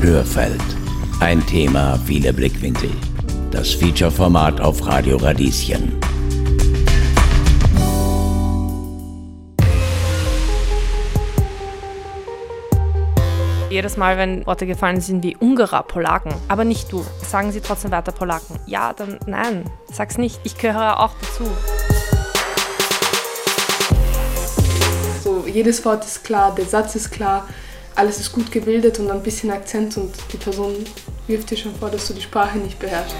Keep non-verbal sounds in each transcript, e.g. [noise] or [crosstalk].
Hörfeld. Ein Thema, viele Blickwinkel. Das Feature-Format auf Radio Radieschen. Jedes Mal, wenn Worte gefallen sind wie Ungarer, Polaken, aber nicht du, sagen sie trotzdem weiter Polaken. Ja, dann nein, sag's nicht. Ich gehöre auch dazu. So, jedes Wort ist klar, der Satz ist klar, alles ist gut gebildet und ein bisschen Akzent und die Person wirft dir schon vor, dass du die Sprache nicht beherrschst.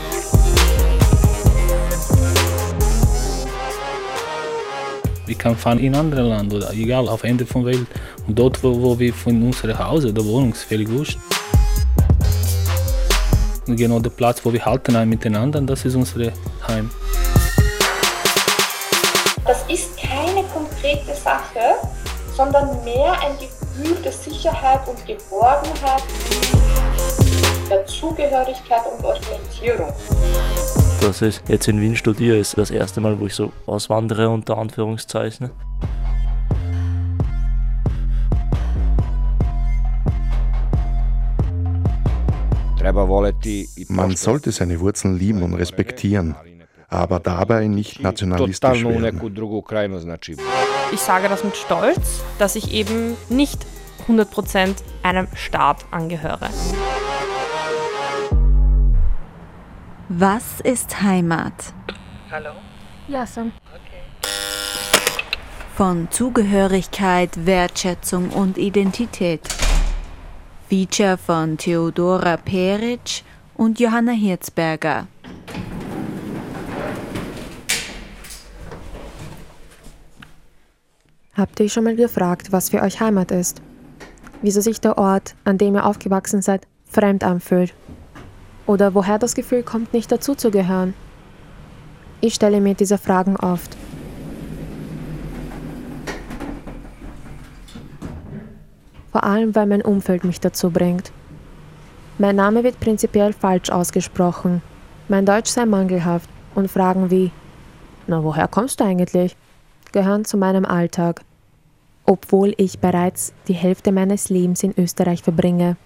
Wir können fahren in andere Land oder egal, auf Ende der Welt. Und dort, wo, wo wir von unserem Haus oder Wohnung, ist völlig wurscht. Und genau der Platz, wo wir halten ein miteinander, das ist unser Heim. Das ist keine konkrete Sache, sondern mehr ein Gefühl der Sicherheit und Geborgenheit, der Zugehörigkeit und Orientierung. Dass ich jetzt in Wien studiere, ist das erste Mal, wo ich so auswandere, unter Anführungszeichen. Man sollte seine Wurzeln lieben und respektieren, aber dabei nicht nationalistisch werden. Ich sage das mit Stolz, dass ich eben nicht 100% einem Staat angehöre. Was ist Heimat? Hallo? Ja, Sam. Von Zugehörigkeit, Wertschätzung und Identität. Feature von Theodora Peric und Johanna Hirzberger. Habt ihr euch schon mal gefragt, was für euch Heimat ist? Wieso sich der Ort, an dem ihr aufgewachsen seid, fremd anfühlt? Oder woher das Gefühl kommt, nicht dazuzugehören? Ich stelle mir diese Fragen oft. Vor allem, weil mein Umfeld mich dazu bringt. Mein Name wird prinzipiell falsch ausgesprochen. Mein Deutsch sei mangelhaft und Fragen wie, na woher kommst du eigentlich? gehören zu meinem Alltag. Obwohl ich bereits die Hälfte meines Lebens in Österreich verbringe,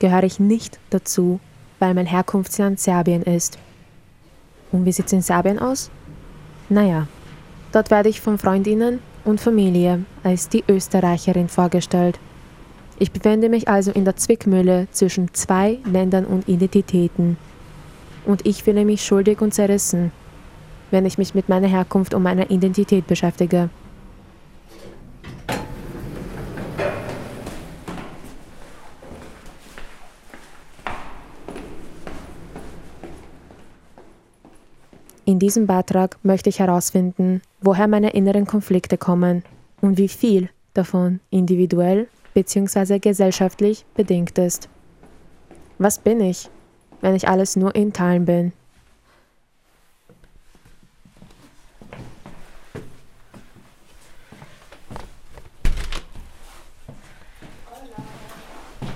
gehöre ich nicht dazu, weil mein Herkunftsland Serbien ist. Und wie sieht es in Serbien aus? Naja, dort werde ich von Freundinnen und Familie als die Österreicherin vorgestellt. Ich befinde mich also in der Zwickmühle zwischen zwei Ländern und Identitäten. Und ich fühle mich schuldig und zerrissen, wenn ich mich mit meiner Herkunft und meiner Identität beschäftige. In diesem Beitrag möchte ich herausfinden, woher meine inneren Konflikte kommen und wie viel davon individuell bzw. gesellschaftlich bedingt ist. Was bin ich, wenn ich alles nur in Teilen bin?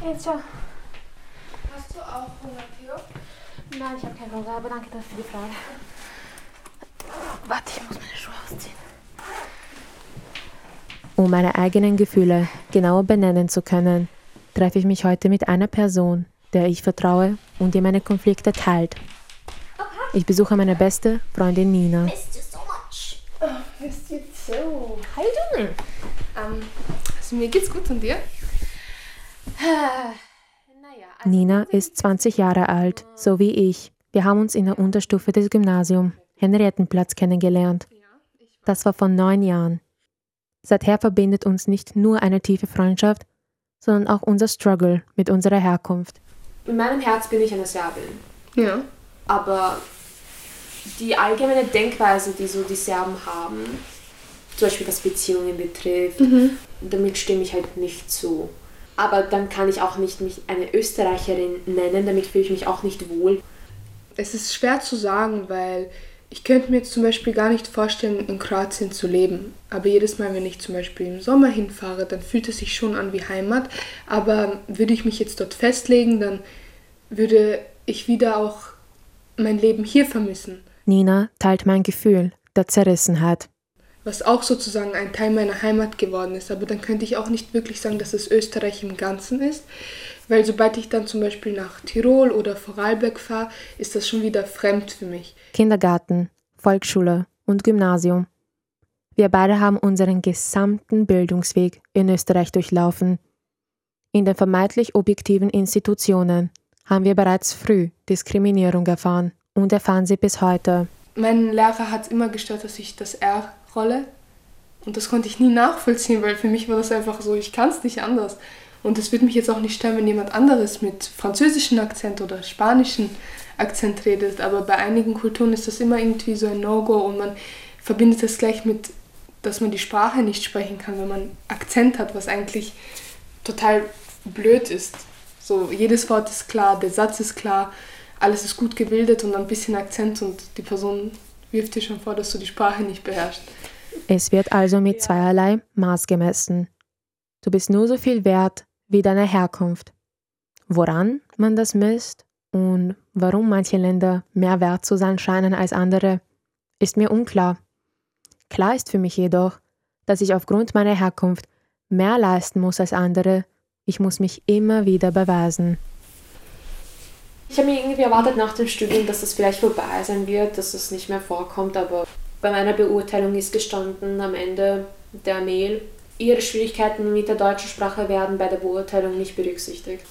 Ilse. Hast du auch Hunger, Theo? Nein, ich habe keinen Hunger, aber danke für die Frage. Warte, ich muss meine Schuhe ausziehen. Um meine eigenen Gefühle genauer benennen zu können, treffe ich mich heute mit einer Person, der ich vertraue und die meine Konflikte teilt. Ich besuche meine beste Freundin Nina. Missed you so much. Oh, missed you too. How you doing? Ähm, also mir geht's gut und dir? Nina ist 20 Jahre alt, so wie ich. Wir haben uns in der Unterstufe des Gymnasiums Henriettenplatz kennengelernt. Das war vor neun Jahren. Seither verbindet uns nicht nur eine tiefe Freundschaft, sondern auch unser Struggle mit unserer Herkunft. In meinem Herz bin ich eine Serbin. Ja. Aber die allgemeine Denkweise, die so die Serben haben, zum Beispiel was Beziehungen betrifft, Mhm. damit stimme ich halt nicht zu. Aber dann kann ich auch nicht mich eine Österreicherin nennen, damit fühle ich mich auch nicht wohl. Es ist schwer zu sagen, weil ich könnte mir jetzt zum Beispiel gar nicht vorstellen, in Kroatien zu leben. Aber jedes Mal, wenn ich zum Beispiel im Sommer hinfahre, dann fühlt es sich schon an wie Heimat. Aber würde ich mich jetzt dort festlegen, dann würde ich wieder auch mein Leben hier vermissen. Nina teilt mein Gefühl der Zerrissenheit. Was auch sozusagen ein Teil meiner Heimat geworden ist. Aber dann könnte ich auch nicht wirklich sagen, dass es Österreich im Ganzen ist, Weil sobald ich dann zum Beispiel nach Tirol oder Vorarlberg fahre, ist das schon wieder fremd für mich. Kindergarten, Volksschule und Gymnasium. Wir beide haben unseren gesamten Bildungsweg in Österreich durchlaufen. In den vermeintlich objektiven Institutionen haben wir bereits früh Diskriminierung erfahren und erfahren sie bis heute. Mein Lehrer hat immer gestört, dass ich das R rolle. Und das konnte ich nie nachvollziehen, weil für mich war das einfach so, ich kann es nicht anders. Und es würde mich jetzt auch nicht stören, wenn jemand anderes mit französischem Akzent oder spanischem Akzent redet. Aber bei einigen Kulturen ist das immer irgendwie so ein No-Go und man verbindet das gleich mit, dass man die Sprache nicht sprechen kann, wenn man Akzent hat, was eigentlich total blöd ist. So, jedes Wort ist klar, der Satz ist klar, alles ist gut gebildet und ein bisschen Akzent und die Person wirft dir schon vor, dass du die Sprache nicht beherrschst. Es wird also mit zweierlei Maß gemessen. Du bist nur so viel wert, wie deine Herkunft. Woran man das misst und warum manche Länder mehr wert zu sein scheinen als andere, ist mir unklar. Klar ist für mich jedoch, dass ich aufgrund meiner Herkunft mehr leisten muss als andere. Ich muss mich immer wieder beweisen. Ich habe mir irgendwie erwartet nach dem Studium, dass es vielleicht vorbei sein wird, dass es nicht mehr vorkommt, aber bei meiner Beurteilung ist gestanden am Ende der Mail, Ihre Schwierigkeiten mit der deutschen Sprache werden bei der Beurteilung nicht berücksichtigt.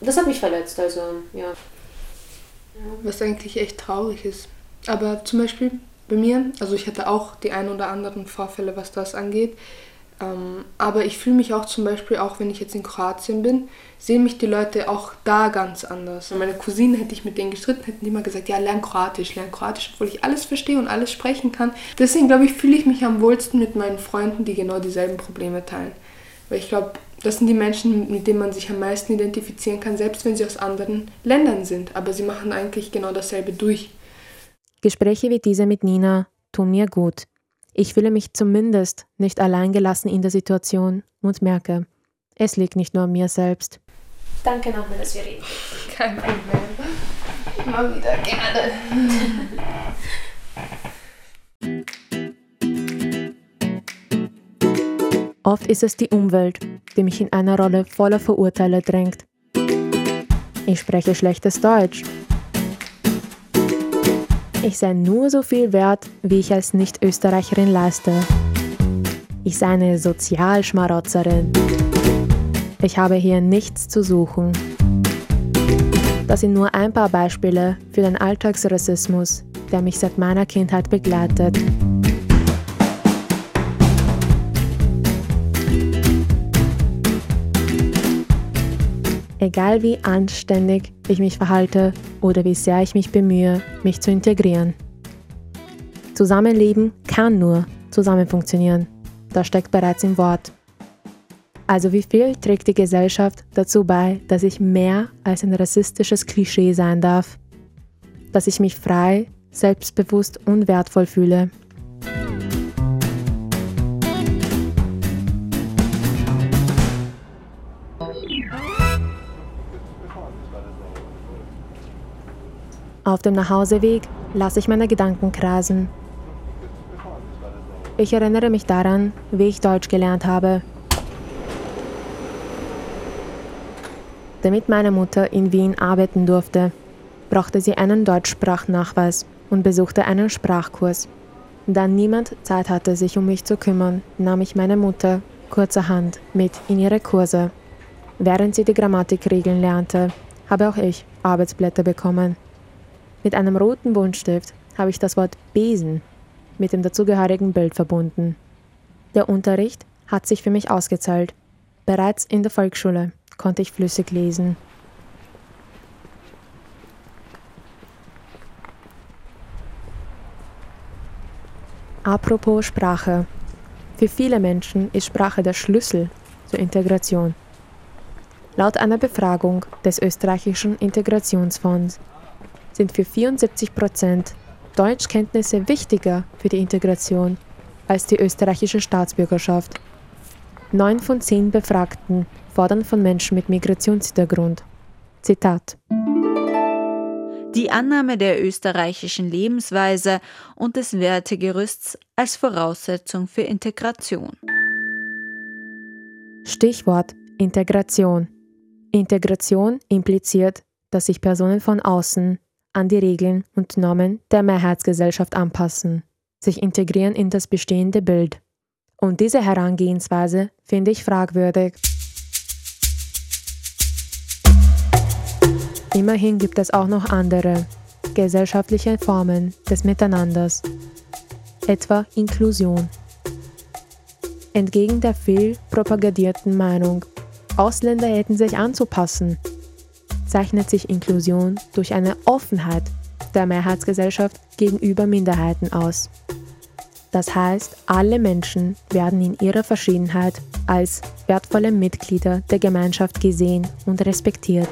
Das hat mich verletzt, also ja. Was eigentlich echt traurig ist. Aber zum Beispiel bei mir, also ich hatte auch die ein oder anderen Vorfälle, was das angeht. Ähm, aber ich fühle mich auch zum Beispiel, auch wenn ich jetzt in Kroatien bin, sehen mich die Leute auch da ganz anders. Meine Cousinen hätte ich mit denen gestritten, hätten die immer gesagt, ja, lern Kroatisch, lern Kroatisch, obwohl ich alles verstehe und alles sprechen kann. Deswegen glaube ich, fühle ich mich am wohlsten mit meinen Freunden, die genau dieselben Probleme teilen. Weil ich glaube, das sind die Menschen, mit denen man sich am meisten identifizieren kann, selbst wenn sie aus anderen Ländern sind. Aber sie machen eigentlich genau dasselbe durch. Gespräche wie diese mit Nina tun mir gut. Ich fühle mich zumindest nicht alleingelassen in der Situation und merke, es liegt nicht nur an mir selbst. Danke nochmal, dass wir reden. [laughs] Kein Problem. Immer wieder gerne. [laughs] Oft ist es die Umwelt, die mich in eine Rolle voller Verurteile drängt. Ich spreche schlechtes Deutsch. Ich sei nur so viel wert, wie ich als Nicht-Österreicherin leiste. Ich sei eine Sozialschmarotzerin. Ich habe hier nichts zu suchen. Das sind nur ein paar Beispiele für den Alltagsrassismus, der mich seit meiner Kindheit begleitet. Egal wie anständig ich mich verhalte oder wie sehr ich mich bemühe, mich zu integrieren. Zusammenleben kann nur zusammen funktionieren. Das steckt bereits im Wort. Also wie viel trägt die Gesellschaft dazu bei, dass ich mehr als ein rassistisches Klischee sein darf? Dass ich mich frei, selbstbewusst und wertvoll fühle? Auf dem Nachhauseweg lasse ich meine Gedanken kreisen. Ich erinnere mich daran, wie ich Deutsch gelernt habe Damit meine Mutter in Wien arbeiten durfte, brauchte sie einen Deutschsprachnachweis und besuchte einen Sprachkurs. Da niemand Zeit hatte, sich um mich zu kümmern, nahm ich meine Mutter kurzerhand mit in ihre Kurse. Während sie die Grammatikregeln lernte, habe auch ich Arbeitsblätter bekommen. Mit einem roten Buntstift habe ich das Wort Besen mit dem dazugehörigen Bild verbunden. Der Unterricht hat sich für mich ausgezahlt, bereits in der Volksschule konnte ich flüssig lesen. Apropos Sprache. Für viele Menschen ist Sprache der Schlüssel zur Integration. Laut einer Befragung des österreichischen Integrationsfonds sind für 74 Prozent Deutschkenntnisse wichtiger für die Integration als die österreichische Staatsbürgerschaft. Neun von zehn Befragten fordern von Menschen mit Migrationshintergrund. Zitat. Die Annahme der österreichischen Lebensweise und des Wertegerüsts als Voraussetzung für Integration. Stichwort Integration. Integration impliziert, dass sich Personen von außen an die Regeln und Normen der Mehrheitsgesellschaft anpassen, sich integrieren in das bestehende Bild. Und diese Herangehensweise finde ich fragwürdig. Immerhin gibt es auch noch andere gesellschaftliche Formen des Miteinanders, etwa Inklusion. Entgegen der viel propagandierten Meinung, Ausländer hätten sich anzupassen, zeichnet sich Inklusion durch eine Offenheit der Mehrheitsgesellschaft gegenüber Minderheiten aus. Das heißt, alle Menschen werden in ihrer Verschiedenheit als wertvolle Mitglieder der Gemeinschaft gesehen und respektiert.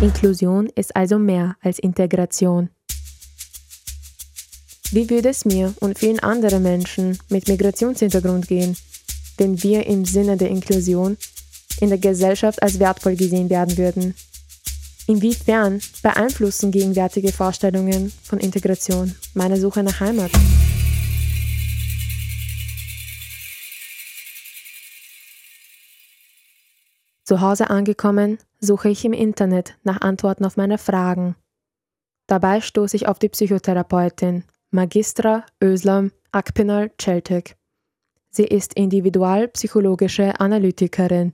Inklusion ist also mehr als Integration. Wie würde es mir und vielen anderen Menschen mit Migrationshintergrund gehen, wenn wir im Sinne der Inklusion in der Gesellschaft als wertvoll gesehen werden würden? Inwiefern beeinflussen gegenwärtige Vorstellungen von Integration meine Suche nach Heimat? Zu Hause angekommen, suche ich im Internet nach Antworten auf meine Fragen. Dabei stoße ich auf die Psychotherapeutin Magistra Özlem Akpinal Celtic. Sie ist individualpsychologische Analytikerin,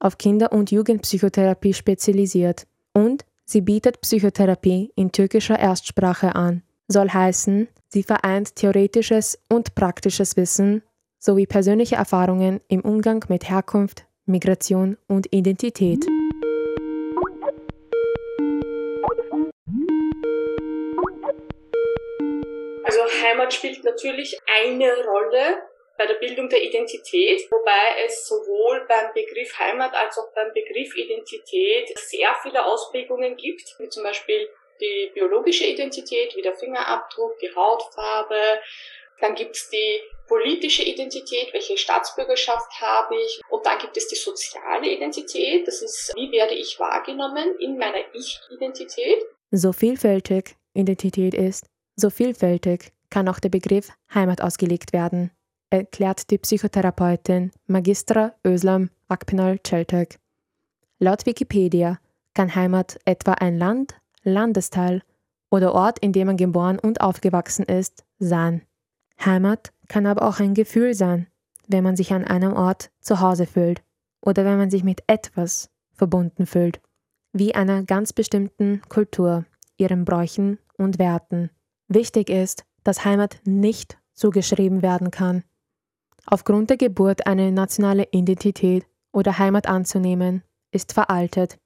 auf Kinder- und Jugendpsychotherapie spezialisiert und sie bietet Psychotherapie in türkischer Erstsprache an. Soll heißen, sie vereint theoretisches und praktisches Wissen sowie persönliche Erfahrungen im Umgang mit Herkunft, Migration und Identität. Also Heimat spielt natürlich eine Rolle bei der Bildung der Identität, wobei es sowohl beim Begriff Heimat als auch beim Begriff Identität sehr viele Ausprägungen gibt, wie zum Beispiel die biologische Identität, wie der Fingerabdruck, die Hautfarbe, dann gibt es die politische Identität, welche Staatsbürgerschaft habe ich. Und dann gibt es die soziale Identität, das ist, wie werde ich wahrgenommen in meiner Ich-Identität. So vielfältig Identität ist, so vielfältig kann auch der Begriff Heimat ausgelegt werden, erklärt die Psychotherapeutin Magistra Özlem Akpinal Celtek. Laut Wikipedia kann Heimat etwa ein Land, Landesteil oder Ort, in dem man geboren und aufgewachsen ist, sein. Heimat kann aber auch ein Gefühl sein, wenn man sich an einem Ort zu Hause fühlt oder wenn man sich mit etwas verbunden fühlt, wie einer ganz bestimmten Kultur, ihren Bräuchen und Werten. Wichtig ist, dass Heimat nicht zugeschrieben werden kann. Aufgrund der Geburt eine nationale Identität oder Heimat anzunehmen, ist veraltet.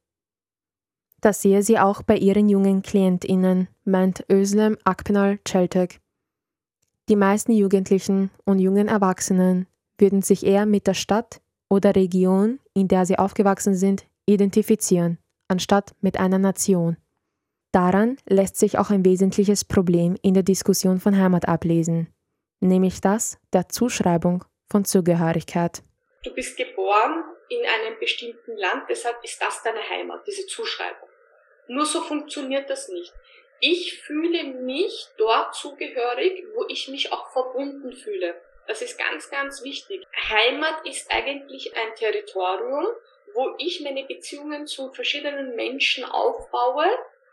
Das sehe sie auch bei ihren jungen KlientInnen, meint Özlem Akpinal Celtek. Die meisten Jugendlichen und jungen Erwachsenen würden sich eher mit der Stadt oder Region, in der sie aufgewachsen sind, identifizieren, anstatt mit einer Nation. Daran lässt sich auch ein wesentliches Problem in der Diskussion von Heimat ablesen, nämlich das der Zuschreibung von Zugehörigkeit. Du bist geboren in einem bestimmten Land, deshalb ist das deine Heimat, diese Zuschreibung. Nur so funktioniert das nicht ich fühle mich dort zugehörig, wo ich mich auch verbunden fühle. Das ist ganz, ganz wichtig. Heimat ist eigentlich ein Territorium, wo ich meine Beziehungen zu verschiedenen Menschen aufbaue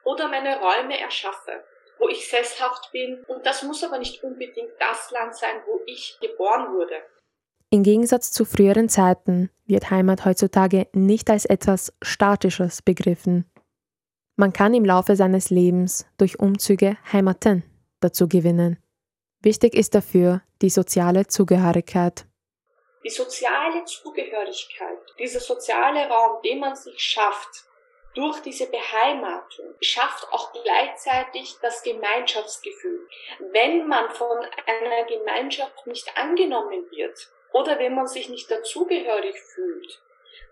oder meine Räume erschaffe, wo ich sesshaft bin. Und das muss aber nicht unbedingt das Land sein, wo ich geboren wurde. Im Gegensatz zu früheren Zeiten wird Heimat heutzutage nicht als etwas Statisches begriffen, man kann im Laufe seines Lebens durch Umzüge Heimaten dazu gewinnen. Wichtig ist dafür die soziale Zugehörigkeit. Die soziale Zugehörigkeit, dieser soziale Raum, den man sich schafft, durch diese Beheimatung schafft auch gleichzeitig das Gemeinschaftsgefühl. Wenn man von einer Gemeinschaft nicht angenommen wird oder wenn man sich nicht dazugehörig fühlt,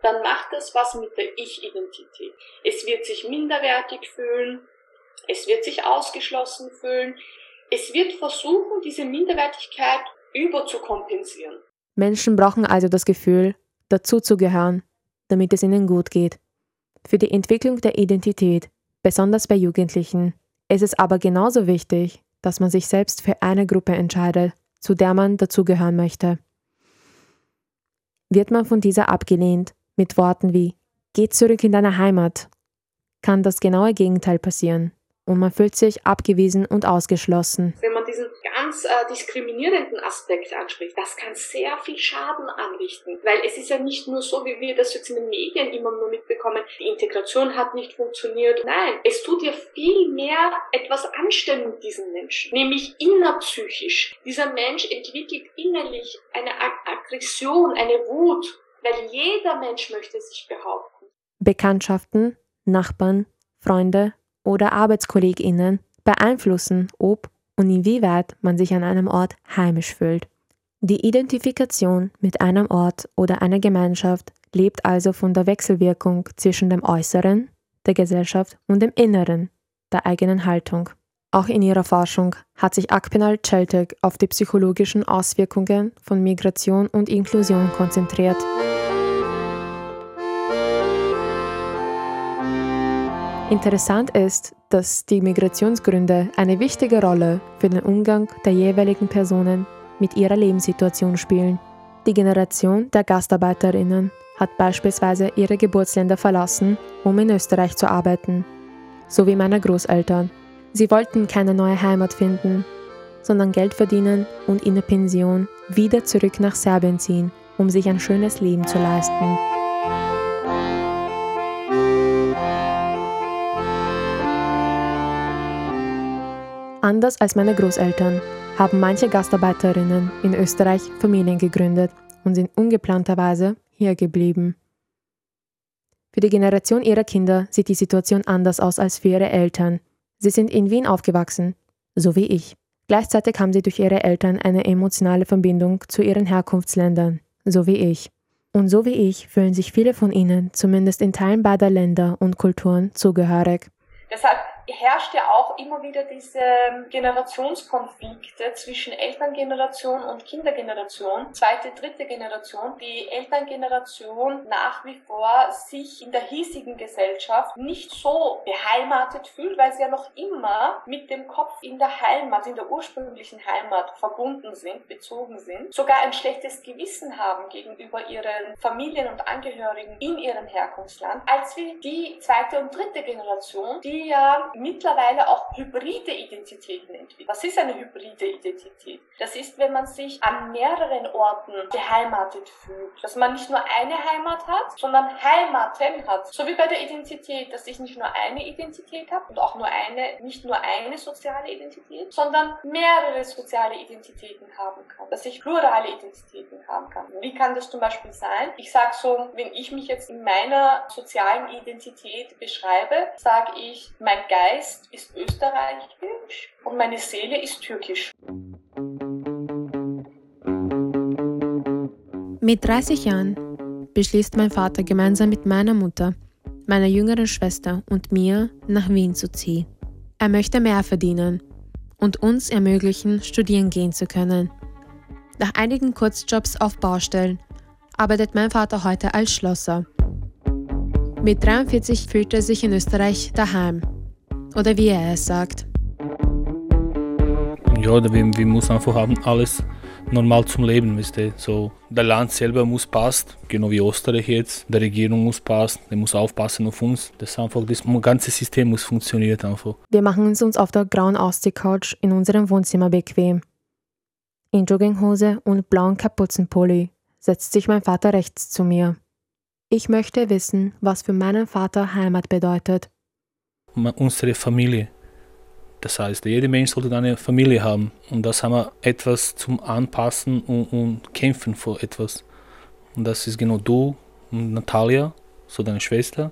dann macht das was mit der Ich-Identität. Es wird sich minderwertig fühlen, es wird sich ausgeschlossen fühlen, es wird versuchen, diese Minderwertigkeit überzukompensieren. Menschen brauchen also das Gefühl, dazuzugehören, damit es ihnen gut geht. Für die Entwicklung der Identität, besonders bei Jugendlichen, ist es aber genauso wichtig, dass man sich selbst für eine Gruppe entscheidet, zu der man dazugehören möchte. Wird man von dieser abgelehnt, mit Worten wie Geh zurück in deine Heimat, kann das genaue Gegenteil passieren und man fühlt sich abgewiesen und ausgeschlossen. Wenn man diesen ganz äh, diskriminierenden Aspekt anspricht, das kann sehr viel Schaden anrichten, weil es ist ja nicht nur so, wie wir das jetzt in den Medien immer nur mitbekommen, die Integration hat nicht funktioniert. Nein, es tut ja viel mehr etwas anstellen mit diesen Menschen, nämlich innerpsychisch. Dieser Mensch entwickelt innerlich eine Ag Aggression, eine Wut, weil jeder Mensch möchte sich behaupten. Bekanntschaften, Nachbarn, Freunde oder ArbeitskollegInnen beeinflussen, ob und inwieweit man sich an einem Ort heimisch fühlt. Die Identifikation mit einem Ort oder einer Gemeinschaft lebt also von der Wechselwirkung zwischen dem Äußeren, der Gesellschaft und dem Inneren, der eigenen Haltung. Auch in ihrer Forschung hat sich Akpenal Celtic auf die psychologischen Auswirkungen von Migration und Inklusion konzentriert. Interessant ist, dass die Migrationsgründe eine wichtige Rolle für den Umgang der jeweiligen Personen mit ihrer Lebenssituation spielen. Die Generation der Gastarbeiterinnen hat beispielsweise ihre Geburtsländer verlassen, um in Österreich zu arbeiten, so wie meine Großeltern. Sie wollten keine neue Heimat finden, sondern Geld verdienen und in der Pension wieder zurück nach Serbien ziehen, um sich ein schönes Leben zu leisten. Anders als meine Großeltern haben manche Gastarbeiterinnen in Österreich Familien gegründet und sind ungeplanterweise hier geblieben. Für die Generation ihrer Kinder sieht die Situation anders aus als für ihre Eltern. Sie sind in Wien aufgewachsen, so wie ich. Gleichzeitig haben sie durch ihre Eltern eine emotionale Verbindung zu ihren Herkunftsländern, so wie ich. Und so wie ich fühlen sich viele von ihnen, zumindest in Teilen beider Länder und Kulturen, zugehörig. Deshalb herrscht ja auch immer wieder diese Generationskonflikte zwischen Elterngeneration und Kindergeneration, zweite, dritte Generation. Die Elterngeneration nach wie vor sich in der hiesigen Gesellschaft nicht so beheimatet fühlt, weil sie ja noch immer mit dem Kopf in der Heimat, in der ursprünglichen Heimat verbunden sind, bezogen sind, sogar ein schlechtes Gewissen haben gegenüber ihren Familien und Angehörigen in ihrem Herkunftsland, als wie die zweite und dritte Generation, die ja mittlerweile auch hybride Identitäten entwickelt. Was ist eine hybride Identität? Das ist, wenn man sich an mehreren Orten beheimatet fühlt. Dass man nicht nur eine Heimat hat, sondern Heimaten hat. So wie bei der Identität, dass ich nicht nur eine Identität habe und auch nur eine, nicht nur eine soziale Identität, sondern mehrere soziale Identitäten haben kann. Dass ich plurale Identitäten haben kann. Wie kann das zum Beispiel sein? Ich sage so, wenn ich mich jetzt in meiner sozialen Identität beschreibe, sage ich, mein Geist Geist ist österreichisch und meine Seele ist türkisch. Mit 30 Jahren beschließt mein Vater gemeinsam mit meiner Mutter, meiner jüngeren Schwester und mir nach Wien zu ziehen. Er möchte mehr verdienen und uns ermöglichen, studieren gehen zu können. Nach einigen Kurzjobs auf Baustellen arbeitet mein Vater heute als Schlosser. Mit 43 fühlt er sich in Österreich daheim oder wie er es sagt. Ja, wir, wir müssen einfach haben alles normal zum Leben, wisst ihr. So, der Land selber muss passen, genau wie Österreich jetzt. Der Regierung muss passen, der muss aufpassen auf uns. Das einfach, das ganze System muss funktionieren einfach. Wir machen es uns auf der grauen Ausziehcouch in unserem Wohnzimmer bequem. In Jogginghose und blauen Kapuzenpulli setzt sich mein Vater rechts zu mir. Ich möchte wissen, was für meinen Vater Heimat bedeutet unsere Familie. Das heißt, jeder Mensch sollte eine Familie haben. Und das haben wir etwas zum Anpassen und, und kämpfen vor etwas. Und das ist genau du und Natalia, so deine Schwester.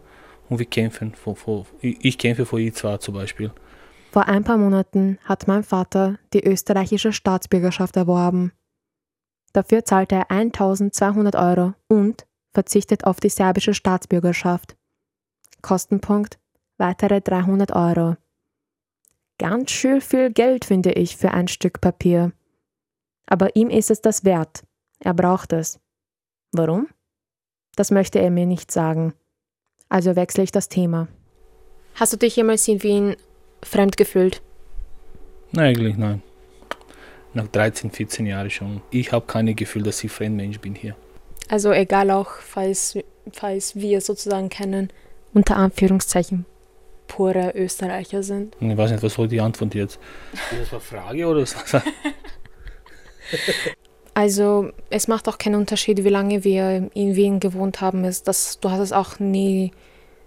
Und wir kämpfen vor, vor ich kämpfe vor ihr zwar zum Beispiel. Vor ein paar Monaten hat mein Vater die österreichische Staatsbürgerschaft erworben. Dafür zahlte er 1200 Euro und verzichtet auf die serbische Staatsbürgerschaft. Kostenpunkt weitere 300 Euro. Ganz schön viel Geld, finde ich, für ein Stück Papier. Aber ihm ist es das wert. Er braucht es. Warum? Das möchte er mir nicht sagen. Also wechsle ich das Thema. Hast du dich jemals in Wien fremd gefühlt? Nein, eigentlich nein. Nach 13, 14 Jahren schon. Ich habe kein Gefühl, dass ich Fremdmensch bin hier. Also egal auch, falls, falls wir sozusagen kennen, unter Anführungszeichen, pure Österreicher sind. Ich weiß nicht, was war die Antwort jetzt? Ist das eine Frage oder was? [laughs] also es macht auch keinen Unterschied, wie lange wir in Wien gewohnt haben. Ist das, du hast es auch nie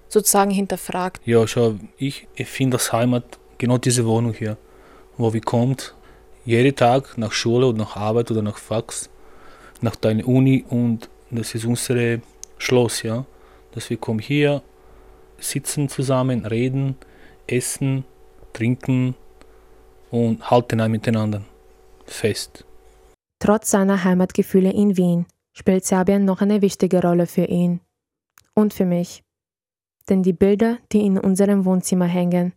sozusagen hinterfragt. Ja, schau, ich, ich finde das Heimat genau diese Wohnung hier, wo wir kommt, jeden Tag nach Schule oder nach Arbeit oder nach Fax, nach deiner Uni und das ist unser Schloss, ja. Dass wir kommen hier, sitzen zusammen, reden, essen, trinken und halten ein miteinander fest. Trotz seiner Heimatgefühle in Wien spielt Serbien noch eine wichtige Rolle für ihn und für mich. Denn die Bilder, die in unserem Wohnzimmer hängen,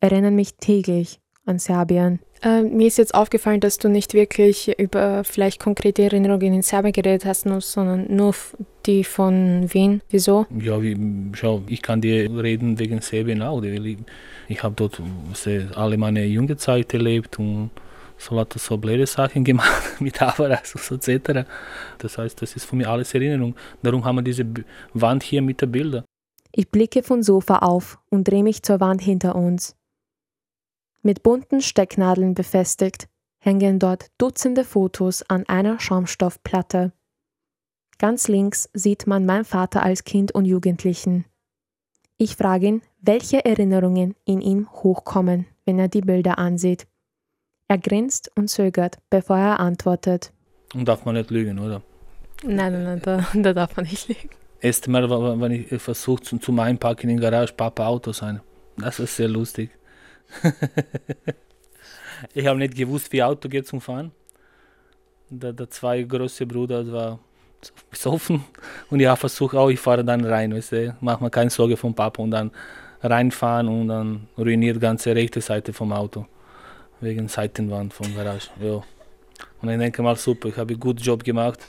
erinnern mich täglich an Serbien. Äh, mir ist jetzt aufgefallen, dass du nicht wirklich über vielleicht konkrete Erinnerungen in Serbien geredet hast, sondern nur die von Wien. Wieso? Ja, wie, schau, ich kann dir reden wegen Serbien auch. Ich habe dort alle meine junge Zeit erlebt und so hat so blöde Sachen [laughs] gemacht mit Avaras und so etc. Das heißt, das ist für mich alles Erinnerung. Darum haben wir diese Wand hier mit den Bildern. Ich blicke vom Sofa auf und drehe mich zur Wand hinter uns. Mit bunten Stecknadeln befestigt hängen dort Dutzende Fotos an einer Schaumstoffplatte. Ganz links sieht man meinen Vater als Kind und Jugendlichen. Ich frage ihn, welche Erinnerungen in ihm hochkommen, wenn er die Bilder ansieht. Er grinst und zögert, bevor er antwortet. Und darf man nicht lügen, oder? Nein, nein, nein, da, da darf man nicht lügen. Erste Mal, wenn ich versucht zum, Einpacken in der Garage, Papa Auto sein. Das ist sehr lustig. [laughs] ich habe nicht gewusst, wie Auto geht zum Fahren. Der, der zwei große Bruder war [laughs] besoffen und ich habe versucht, auch ich fahre dann rein, weißt du, mach mir keine Sorge vom Papa und dann reinfahren und dann ruiniert die ganze rechte Seite vom Auto wegen Seitenwand vom Garage. Ja. Und ich denke mal, super, ich habe einen guten Job gemacht.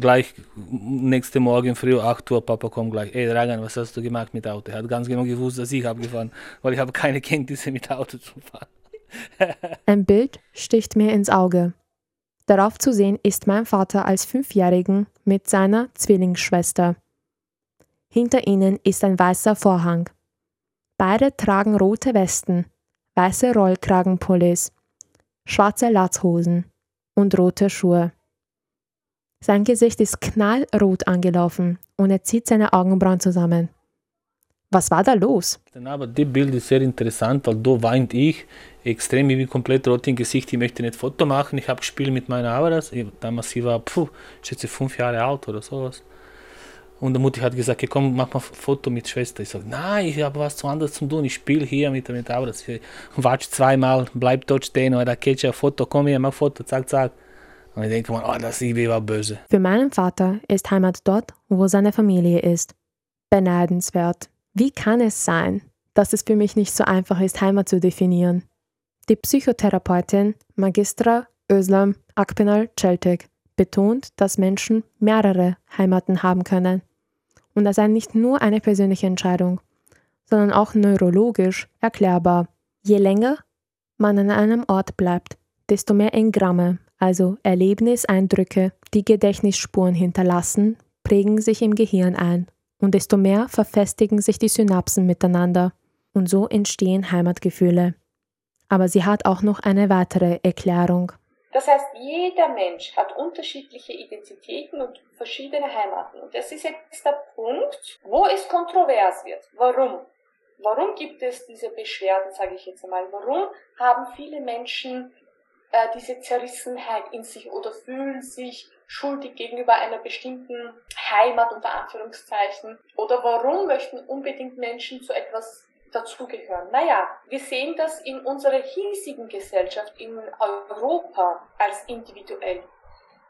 Gleich nächsten Morgen früh, 8 Uhr, Papa kommt gleich. Ey, Dragan, was hast du gemacht mit Auto? Er hat ganz genau gewusst, dass ich habe gefahren, weil ich habe keine Kenntnisse mit Auto zu fahren. [laughs] Ein Bild sticht mir ins Auge. Darauf zu sehen ist mein Vater als Fünfjährigen mit seiner Zwillingsschwester. Hinter ihnen ist ein weißer Vorhang. Beide tragen rote Westen, weiße Rollkragenpullis, schwarze Latzhosen und rote Schuhe. Sein Gesicht ist knallrot angelaufen und er zieht seine Augenbrauen zusammen. Was war da los? Aber das Bild ist sehr interessant, weil da weint ich extrem, ich bin komplett rot im Gesicht, ich möchte nicht Foto machen, ich habe gespielt mit meiner Avaras, damals sie war, puh, ich schätze fünf Jahre alt oder sowas. Und die Mutter hat gesagt, komm, mach mal ein Foto mit Schwester. Ich sage, nein, ich habe was anderes zu tun, ich spiele hier mit, mit Avaras. Ich watsch zweimal, bleib dort stehen, oder catch ein Foto, komm hier, mach Foto, zack, zack. Und ich denke mal, oh, das IB war böse. Für meinen Vater ist Heimat dort, wo seine Familie ist. Beneidenswert. Wie kann es sein, dass es für mich nicht so einfach ist, Heimat zu definieren? Die Psychotherapeutin Magistra Özlem Akpenal Celtic betont, dass Menschen mehrere Heimaten haben können. Und das sei nicht nur eine persönliche Entscheidung, sondern auch neurologisch erklärbar. Je länger man an einem Ort bleibt, desto mehr Engramme also Erlebniseindrücke, die Gedächtnisspuren hinterlassen, prägen sich im Gehirn ein und desto mehr verfestigen sich die Synapsen miteinander und so entstehen Heimatgefühle. Aber sie hat auch noch eine weitere Erklärung. Das heißt, jeder Mensch hat unterschiedliche Identitäten und verschiedene Heimaten. Und das ist jetzt der Punkt, wo es kontrovers wird. Warum? Warum gibt es diese Beschwerden, sage ich jetzt einmal? Warum haben viele Menschen äh, diese Zerrissenheit in sich oder fühlen sich schuldig gegenüber einer bestimmten Heimat unter Anführungszeichen? Oder warum möchten unbedingt Menschen zu etwas dazugehören? Naja, wir sehen das in unserer hiesigen Gesellschaft in Europa als individuell,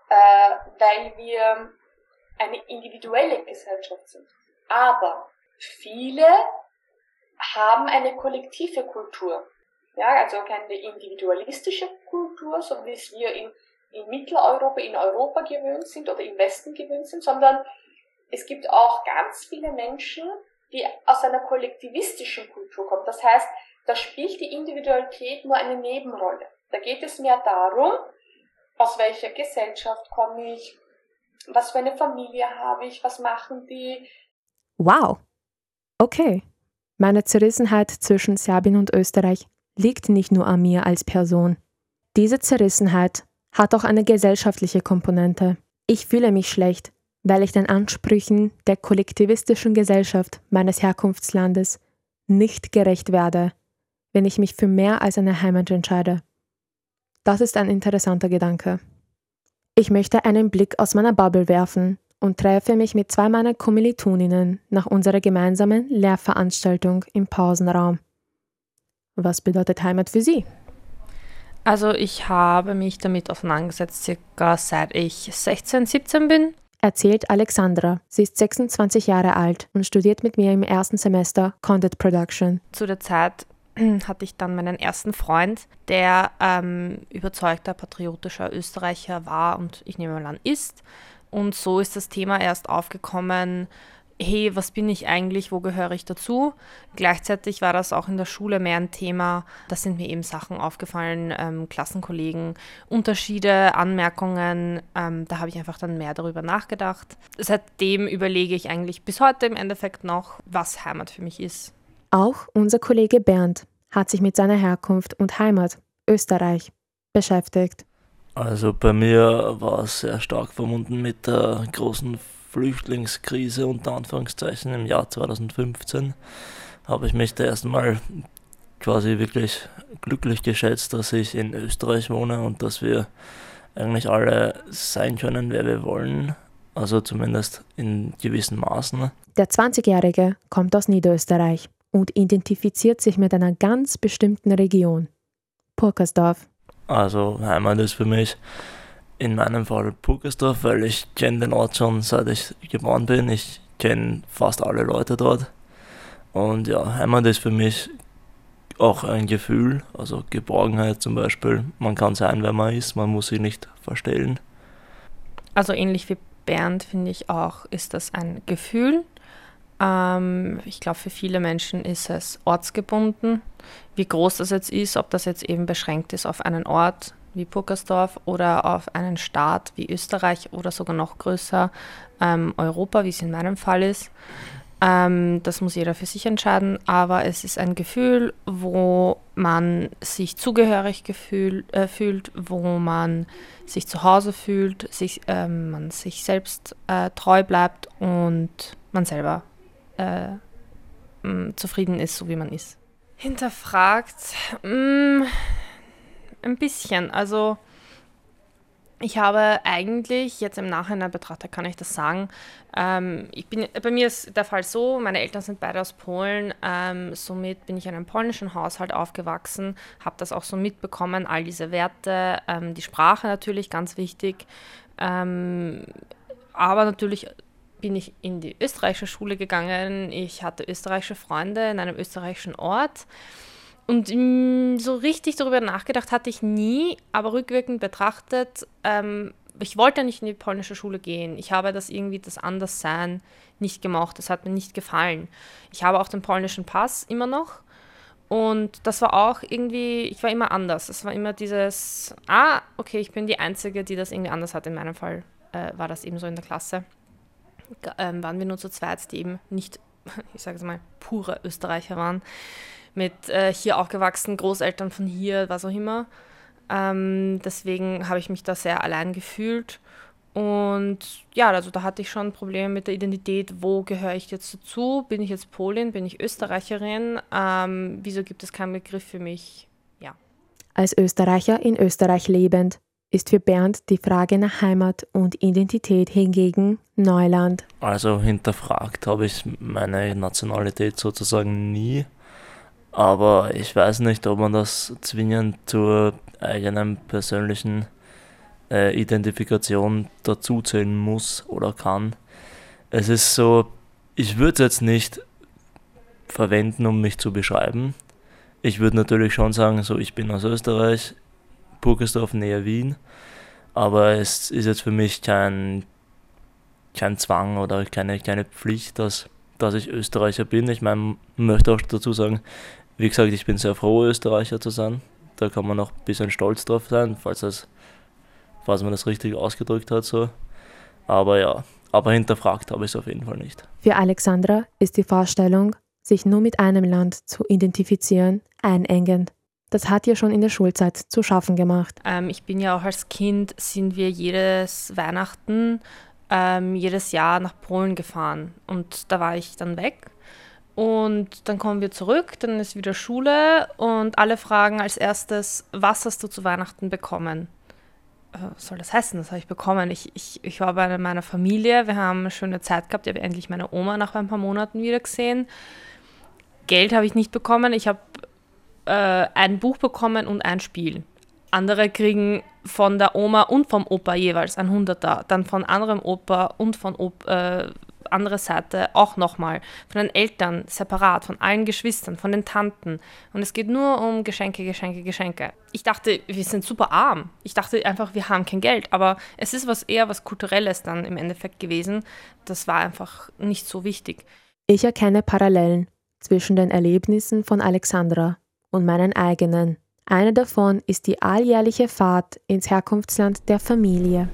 äh, weil wir eine individuelle Gesellschaft sind. Aber viele haben eine kollektive Kultur. Ja, also keine individualistische Kultur, so wie es wir in, in Mitteleuropa, in Europa gewöhnt sind oder im Westen gewöhnt sind, sondern es gibt auch ganz viele Menschen, die aus einer kollektivistischen Kultur kommen. Das heißt, da spielt die Individualität nur eine Nebenrolle. Da geht es mehr darum, aus welcher Gesellschaft komme ich, was für eine Familie habe ich, was machen die. Wow. Okay. Meine Zerrissenheit zwischen Serbien und Österreich liegt nicht nur an mir als Person. Diese Zerrissenheit hat auch eine gesellschaftliche Komponente. Ich fühle mich schlecht, weil ich den Ansprüchen der kollektivistischen Gesellschaft meines Herkunftslandes nicht gerecht werde, wenn ich mich für mehr als eine Heimat entscheide. Das ist ein interessanter Gedanke. Ich möchte einen Blick aus meiner Bubble werfen und treffe mich mit zwei meiner Kommilitoninnen nach unserer gemeinsamen Lehrveranstaltung im Pausenraum. Was bedeutet Heimat für Sie? Also ich habe mich damit auseinandergesetzt, circa seit ich 16, 17 bin. Erzählt Alexandra. Sie ist 26 Jahre alt und studiert mit mir im ersten Semester Content Production. Zu der Zeit [clears throat] hatte ich dann meinen ersten Freund, der ähm, überzeugter patriotischer Österreicher war und ich nehme mal an ist. Und so ist das Thema erst aufgekommen, hey, was bin ich eigentlich, wo gehöre ich dazu? Gleichzeitig war das auch in der Schule mehr ein Thema. Da sind mir eben Sachen aufgefallen, ähm, Klassenkollegen, Unterschiede, Anmerkungen. Ähm, da habe ich einfach dann mehr darüber nachgedacht. Seitdem überlege ich eigentlich bis heute im Endeffekt noch, was Heimat für mich ist. Auch unser Kollege Bernd hat sich mit seiner Herkunft und Heimat, Österreich, beschäftigt. Also bei mir war es sehr stark verbunden mit der großen Flüchtlingskrise unter Anführungszeichen im Jahr 2015 habe ich mich da erstmal quasi wirklich glücklich geschätzt, dass ich in Österreich wohne und dass wir eigentlich alle sein können, wer wir wollen. Also zumindest in gewissen Maßen. Der 20-Jährige kommt aus Niederösterreich und identifiziert sich mit einer ganz bestimmten Region. Purkersdorf. Also Heimat ist für mich in meinem Fall Pukersdorf, weil ich kenne den Ort schon seit ich geboren bin. Ich kenne fast alle Leute dort. Und ja, Heimat ist für mich auch ein Gefühl, also Geborgenheit zum Beispiel. Man kann sein, wer man ist, man muss sich nicht verstellen. Also ähnlich wie Bernd finde ich auch, ist das ein Gefühl. Ähm, ich glaube, für viele Menschen ist es ortsgebunden. Wie groß das jetzt ist, ob das jetzt eben beschränkt ist auf einen Ort, wie Puckersdorf oder auf einen Staat wie Österreich oder sogar noch größer ähm, Europa, wie es in meinem Fall ist. Ähm, das muss jeder für sich entscheiden, aber es ist ein Gefühl, wo man sich zugehörig gefühl, äh, fühlt, wo man sich zu Hause fühlt, sich, äh, man sich selbst äh, treu bleibt und man selber äh, mh, zufrieden ist, so wie man ist. Hinterfragt. Mh, ein bisschen. Also ich habe eigentlich, jetzt im Nachhinein betrachtet, kann ich das sagen, ähm, ich bin, bei mir ist der Fall so, meine Eltern sind beide aus Polen, ähm, somit bin ich in einem polnischen Haushalt aufgewachsen, habe das auch so mitbekommen, all diese Werte, ähm, die Sprache natürlich ganz wichtig, ähm, aber natürlich bin ich in die österreichische Schule gegangen, ich hatte österreichische Freunde in einem österreichischen Ort und mh, mm, so richtig darüber nachgedacht hatte ich nie, aber rückwirkend betrachtet, ähm, ich wollte nicht in die polnische Schule gehen. Ich habe das irgendwie, das Anderssein, nicht gemacht. Das hat mir nicht gefallen. Ich habe auch den polnischen Pass immer noch. Und das war auch irgendwie, ich war immer anders. Es war immer dieses, ah, okay, ich bin die Einzige, die das irgendwie anders hat. In meinem Fall äh, war das eben so in der Klasse. Ähm, waren wir nur zu zweit, die eben nicht, [laughs] ich sage es mal, pure Österreicher waren mit äh, hier aufgewachsen, Großeltern von hier, was auch immer. Ähm, deswegen habe ich mich da sehr allein gefühlt. Und ja, also da hatte ich schon Probleme mit der Identität. Wo gehöre ich jetzt dazu? Bin ich jetzt Polin? Bin ich Österreicherin? Ähm, wieso gibt es keinen Begriff für mich? Ja. Als Österreicher in Österreich lebend ist für Bernd die Frage nach Heimat und Identität hingegen Neuland. Also hinterfragt habe ich meine Nationalität sozusagen nie. Aber ich weiß nicht, ob man das zwingend zur eigenen persönlichen äh, Identifikation dazuzählen muss oder kann. Es ist so, ich würde es jetzt nicht verwenden, um mich zu beschreiben. Ich würde natürlich schon sagen, so ich bin aus Österreich, Burgersdorf näher Wien, aber es ist jetzt für mich kein, kein Zwang oder keine, keine Pflicht, dass, dass ich Österreicher bin. Ich meine, möchte auch dazu sagen, wie gesagt, ich bin sehr froh, Österreicher zu sein. Da kann man auch ein bisschen stolz drauf sein, falls, das, falls man das richtig ausgedrückt hat. So. Aber ja, aber hinterfragt habe ich es auf jeden Fall nicht. Für Alexandra ist die Vorstellung, sich nur mit einem Land zu identifizieren, einengend. Das hat ihr schon in der Schulzeit zu schaffen gemacht. Ähm, ich bin ja auch als Kind, sind wir jedes Weihnachten, ähm, jedes Jahr nach Polen gefahren. Und da war ich dann weg. Und dann kommen wir zurück, dann ist wieder Schule und alle fragen als erstes, was hast du zu Weihnachten bekommen? Äh, was soll das heißen? Das habe ich bekommen. Ich, ich, ich war bei meiner Familie, wir haben eine schöne Zeit gehabt, ich habe endlich meine Oma nach ein paar Monaten wieder gesehen. Geld habe ich nicht bekommen, ich habe äh, ein Buch bekommen und ein Spiel. Andere kriegen von der Oma und vom Opa jeweils ein Hunderter, dann von anderem Opa und von Op äh, andere Seite auch nochmal, von den Eltern separat, von allen Geschwistern, von den Tanten. Und es geht nur um Geschenke, Geschenke, Geschenke. Ich dachte, wir sind super arm. Ich dachte einfach, wir haben kein Geld. Aber es ist was eher was Kulturelles dann im Endeffekt gewesen. Das war einfach nicht so wichtig. Ich erkenne Parallelen zwischen den Erlebnissen von Alexandra und meinen eigenen. Eine davon ist die alljährliche Fahrt ins Herkunftsland der Familie.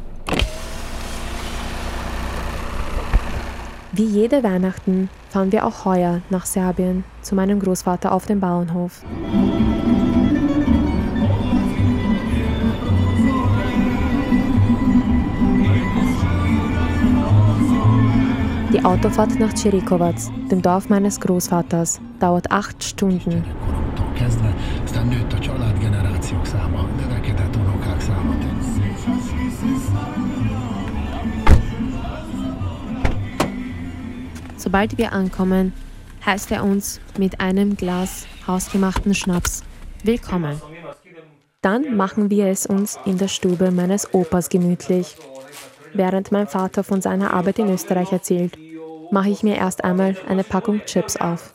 Wie jede Weihnachten fahren wir auch heuer nach Serbien zu meinem Großvater auf dem Bauernhof. Die Autofahrt nach Čirikovac, dem Dorf meines Großvaters, dauert acht Stunden. Sobald wir ankommen, heißt er uns mit einem Glas hausgemachten Schnaps willkommen. Dann machen wir es uns in der Stube meines Opas gemütlich. Während mein Vater von seiner Arbeit in Österreich erzählt, mache ich mir erst einmal eine Packung Chips auf.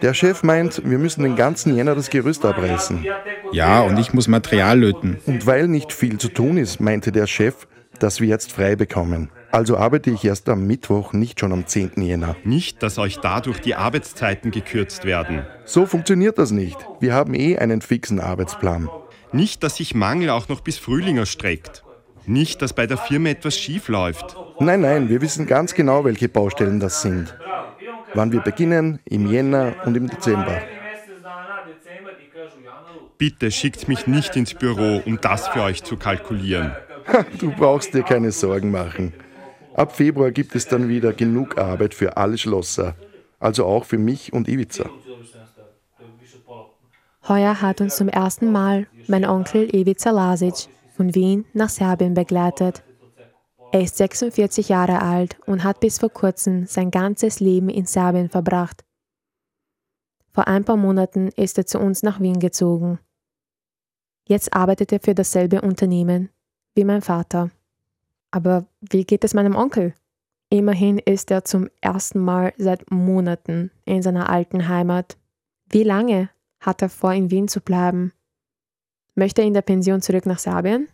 Der Chef meint, wir müssen den ganzen Jänner das Gerüst abreißen. Ja, und ich muss Material löten. Und weil nicht viel zu tun ist, meinte der Chef, dass wir jetzt frei bekommen. Also arbeite ich erst am Mittwoch, nicht schon am 10. Jänner. Nicht, dass euch dadurch die Arbeitszeiten gekürzt werden. So funktioniert das nicht. Wir haben eh einen fixen Arbeitsplan. Nicht, dass sich Mangel auch noch bis Frühling erstreckt. Nicht, dass bei der Firma etwas schief läuft. Nein, nein, wir wissen ganz genau, welche Baustellen das sind. Wann wir beginnen, im Jänner und im Dezember. Bitte schickt mich nicht ins Büro, um das für euch zu kalkulieren. Du brauchst dir keine Sorgen machen. Ab Februar gibt es dann wieder genug Arbeit für alle Schlosser, also auch für mich und Ivica. Heuer hat uns zum ersten Mal mein Onkel Ivica Lasic von Wien nach Serbien begleitet. Er ist 46 Jahre alt und hat bis vor kurzem sein ganzes Leben in Serbien verbracht. Vor ein paar Monaten ist er zu uns nach Wien gezogen. Jetzt arbeitet er für dasselbe Unternehmen wie mein Vater. Aber wie geht es meinem Onkel? Immerhin ist er zum ersten Mal seit Monaten in seiner alten Heimat. Wie lange hat er vor, in Wien zu bleiben? Möchte er in der Pension zurück nach Serbien?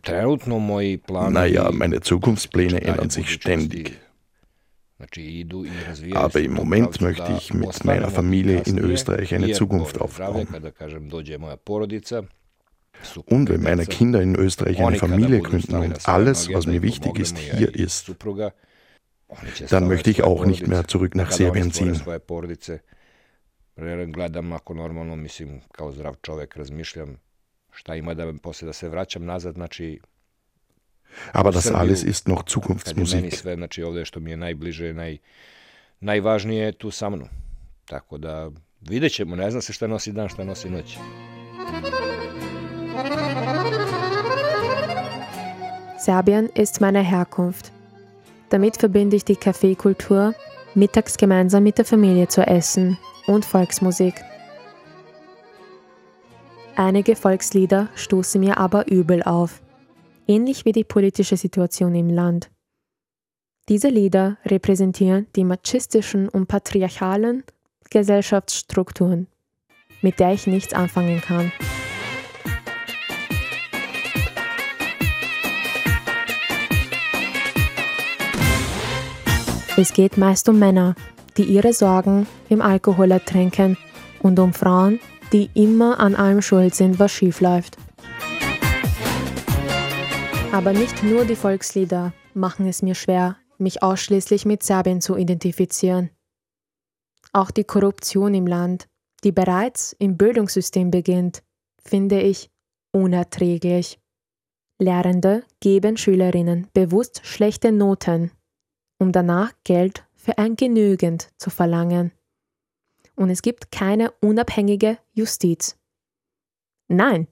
Naja, meine Zukunftspläne ändern sich ständig. Aber im Moment möchte ich mit meiner Familie in Österreich eine Zukunft aufbauen. Und wenn meine Kinder in Österreich eine Familie gründen und alles, was mir wichtig ist, hier ist, dann möchte ich auch nicht mehr zurück nach Serbien ziehen. Aber das alles ist noch Zukunftsmusik. najvažnije tu sa mnom. Tako da vidjet ćemo, ne zna se šta nosi dan, šta nosi noć. Serbien ist meine Herkunft. Damit verbinde ich die Kaffeekultur, mittags gemeinsam mit der Familie zu essen und Volksmusik. Einige Volkslieder stoßen mir aber übel auf, ähnlich wie die politische Situation im Land. Diese Lieder repräsentieren die machistischen und patriarchalen Gesellschaftsstrukturen, mit der ich nichts anfangen kann. Es geht meist um Männer, die ihre Sorgen im Alkohol ertränken und um Frauen, die immer an allem schuld sind, was schief läuft. Aber nicht nur die Volkslieder machen es mir schwer, mich ausschließlich mit Serbien zu identifizieren. Auch die Korruption im Land, die bereits im Bildungssystem beginnt, finde ich unerträglich. Lehrende geben Schülerinnen bewusst schlechte Noten, um danach Geld für ein Genügend zu verlangen. Und es gibt keine unabhängige Justiz. Nein,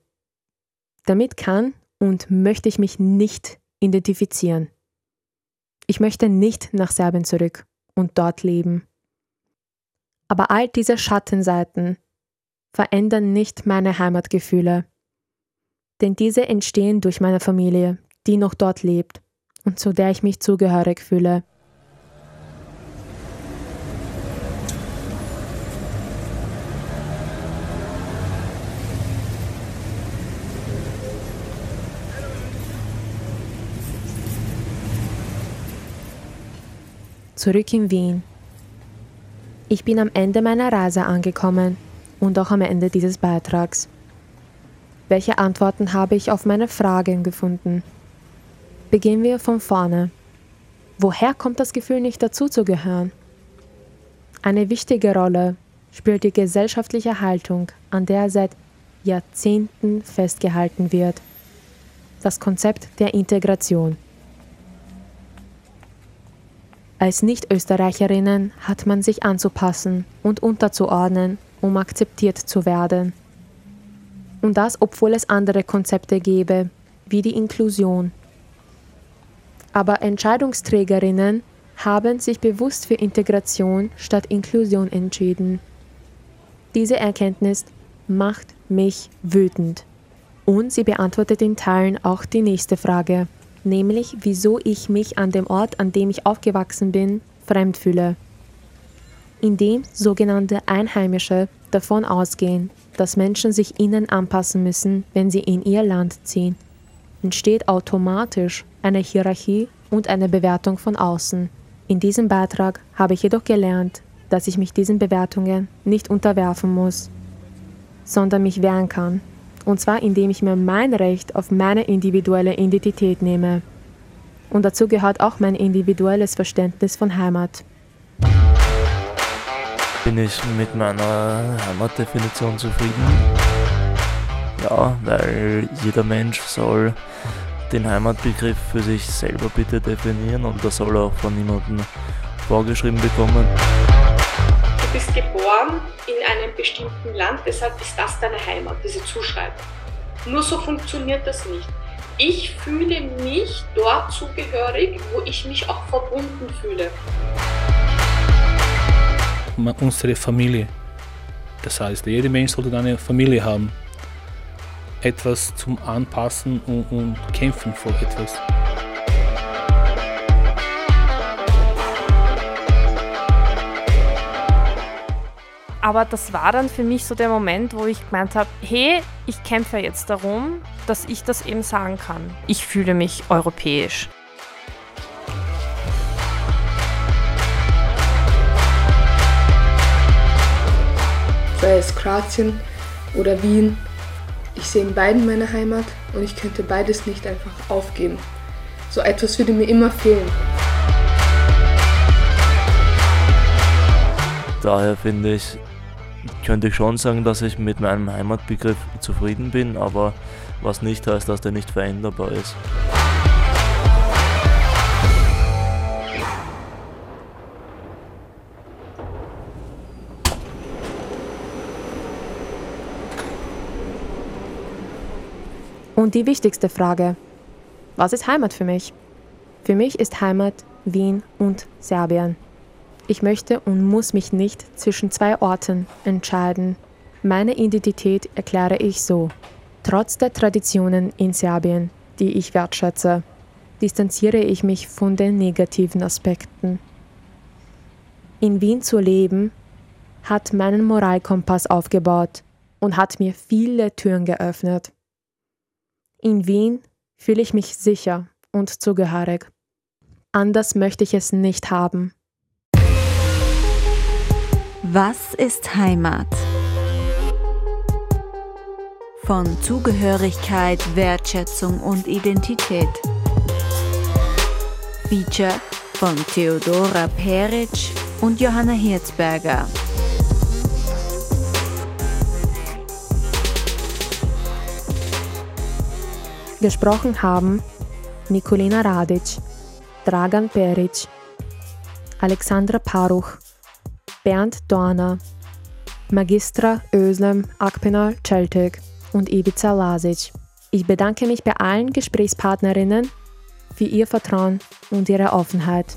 damit kann und möchte ich mich nicht identifizieren. Ich möchte nicht nach Serbien zurück und dort leben. Aber all diese Schattenseiten verändern nicht meine Heimatgefühle. Denn diese entstehen durch meine Familie, die noch dort lebt und zu der ich mich zugehörig fühle. Zurück in Wien. Ich bin am Ende meiner Reise angekommen und auch am Ende dieses Beitrags. Welche Antworten habe ich auf meine Fragen gefunden? Beginnen wir von vorne. Woher kommt das Gefühl, nicht dazuzugehören? Eine wichtige Rolle spielt die gesellschaftliche Haltung, an der seit Jahrzehnten festgehalten wird. Das Konzept der Integration. Als Nicht-Österreicherinnen hat man sich anzupassen und unterzuordnen, um akzeptiert zu werden. Und das, obwohl es andere Konzepte gäbe, wie die Inklusion. Aber Entscheidungsträgerinnen haben sich bewusst für Integration statt Inklusion entschieden. Diese Erkenntnis macht mich wütend. Und sie beantwortet in Teilen auch die nächste Frage nämlich wieso ich mich an dem Ort, an dem ich aufgewachsen bin, fremd fühle. Indem sogenannte Einheimische davon ausgehen, dass Menschen sich ihnen anpassen müssen, wenn sie in ihr Land ziehen, entsteht automatisch eine Hierarchie und eine Bewertung von außen. In diesem Beitrag habe ich jedoch gelernt, dass ich mich diesen Bewertungen nicht unterwerfen muss, sondern mich wehren kann und zwar indem ich mir mein Recht auf meine individuelle Identität nehme. Und dazu gehört auch mein individuelles Verständnis von Heimat. Bin ich mit meiner Heimatdefinition zufrieden? Ja, weil jeder Mensch soll den Heimatbegriff für sich selber bitte definieren und das soll er auch von niemandem vorgeschrieben bekommen. Bist geboren in einem bestimmten Land, deshalb ist das deine Heimat, diese Zuschreibung. Nur so funktioniert das nicht. Ich fühle mich dort zugehörig, wo ich mich auch verbunden fühle. Unsere Familie. Das heißt, jeder Mensch sollte eine Familie haben. Etwas zum Anpassen und, und kämpfen vor etwas. Aber das war dann für mich so der Moment, wo ich gemeint habe, hey, ich kämpfe jetzt darum, dass ich das eben sagen kann. Ich fühle mich europäisch. Sei es Kroatien oder Wien, ich sehe in beiden meine Heimat und ich könnte beides nicht einfach aufgeben. So etwas würde mir immer fehlen. Daher finde ich, könnte ich schon sagen, dass ich mit meinem Heimatbegriff zufrieden bin, aber was nicht heißt, dass der nicht veränderbar ist. Und die wichtigste Frage, was ist Heimat für mich? Für mich ist Heimat Wien und Serbien. Ich möchte und muss mich nicht zwischen zwei Orten entscheiden. Meine Identität erkläre ich so. Trotz der Traditionen in Serbien, die ich wertschätze, distanziere ich mich von den negativen Aspekten. In Wien zu leben hat meinen Moralkompass aufgebaut und hat mir viele Türen geöffnet. In Wien fühle ich mich sicher und zugehörig. Anders möchte ich es nicht haben. Was ist Heimat? Von Zugehörigkeit, Wertschätzung und Identität. Feature von Theodora Peric und Johanna Hirzberger. Gesprochen haben Nikolina Radic, Dragan Peric, Alexandra Paruch, Bernd Dorner, Magistra Özlem Akpenal Celtic und Ibiza Lasic. Ich bedanke mich bei allen Gesprächspartnerinnen für ihr Vertrauen und ihre Offenheit.